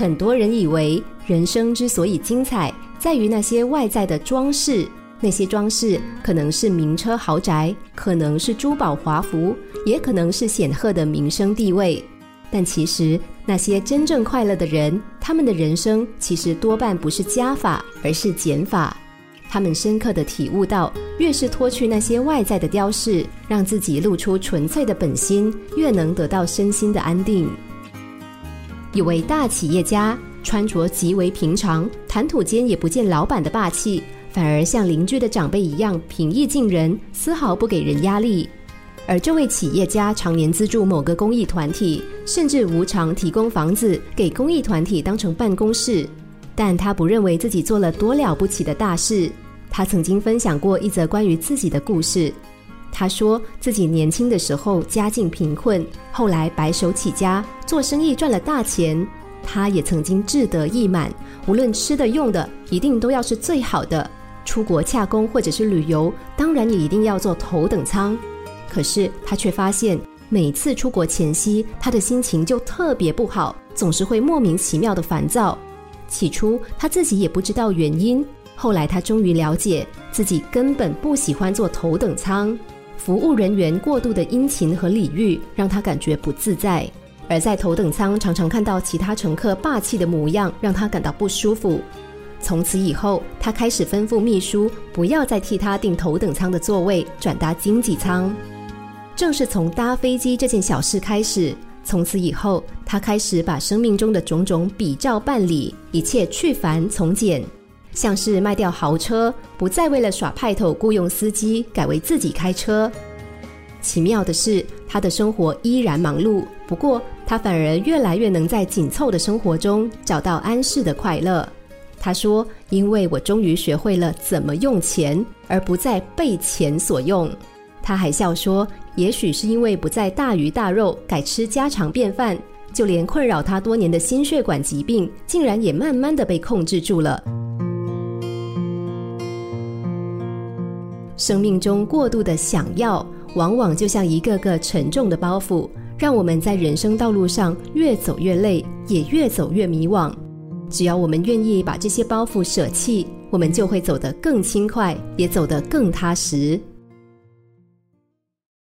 很多人以为人生之所以精彩，在于那些外在的装饰。那些装饰可能是名车豪宅，可能是珠宝华服，也可能是显赫的名声地位。但其实，那些真正快乐的人，他们的人生其实多半不是加法，而是减法。他们深刻的体悟到，越是脱去那些外在的雕饰，让自己露出纯粹的本心，越能得到身心的安定。一位大企业家，穿着极为平常，谈吐间也不见老板的霸气，反而像邻居的长辈一样平易近人，丝毫不给人压力。而这位企业家常年资助某个公益团体，甚至无偿提供房子给公益团体当成办公室，但他不认为自己做了多了不起的大事。他曾经分享过一则关于自己的故事。他说自己年轻的时候家境贫困，后来白手起家做生意赚了大钱。他也曾经志得意满，无论吃的用的，一定都要是最好的。出国洽工或者是旅游，当然也一定要坐头等舱。可是他却发现，每次出国前夕，他的心情就特别不好，总是会莫名其妙的烦躁。起初他自己也不知道原因，后来他终于了解，自己根本不喜欢坐头等舱。服务人员过度的殷勤和礼遇，让他感觉不自在；而在头等舱常常看到其他乘客霸气的模样，让他感到不舒服。从此以后，他开始吩咐秘书不要再替他订头等舱的座位，转搭经济舱。正是从搭飞机这件小事开始，从此以后，他开始把生命中的种种比照办理，一切去繁从简。像是卖掉豪车，不再为了耍派头雇佣司机，改为自己开车。奇妙的是，他的生活依然忙碌，不过他反而越来越能在紧凑的生活中找到安适的快乐。他说：“因为我终于学会了怎么用钱，而不再被钱所用。”他还笑说：“也许是因为不再大鱼大肉，改吃家常便饭，就连困扰他多年的心血管疾病，竟然也慢慢的被控制住了。”生命中过度的想要，往往就像一个个沉重的包袱，让我们在人生道路上越走越累，也越走越迷惘。只要我们愿意把这些包袱舍弃，我们就会走得更轻快，也走得更踏实。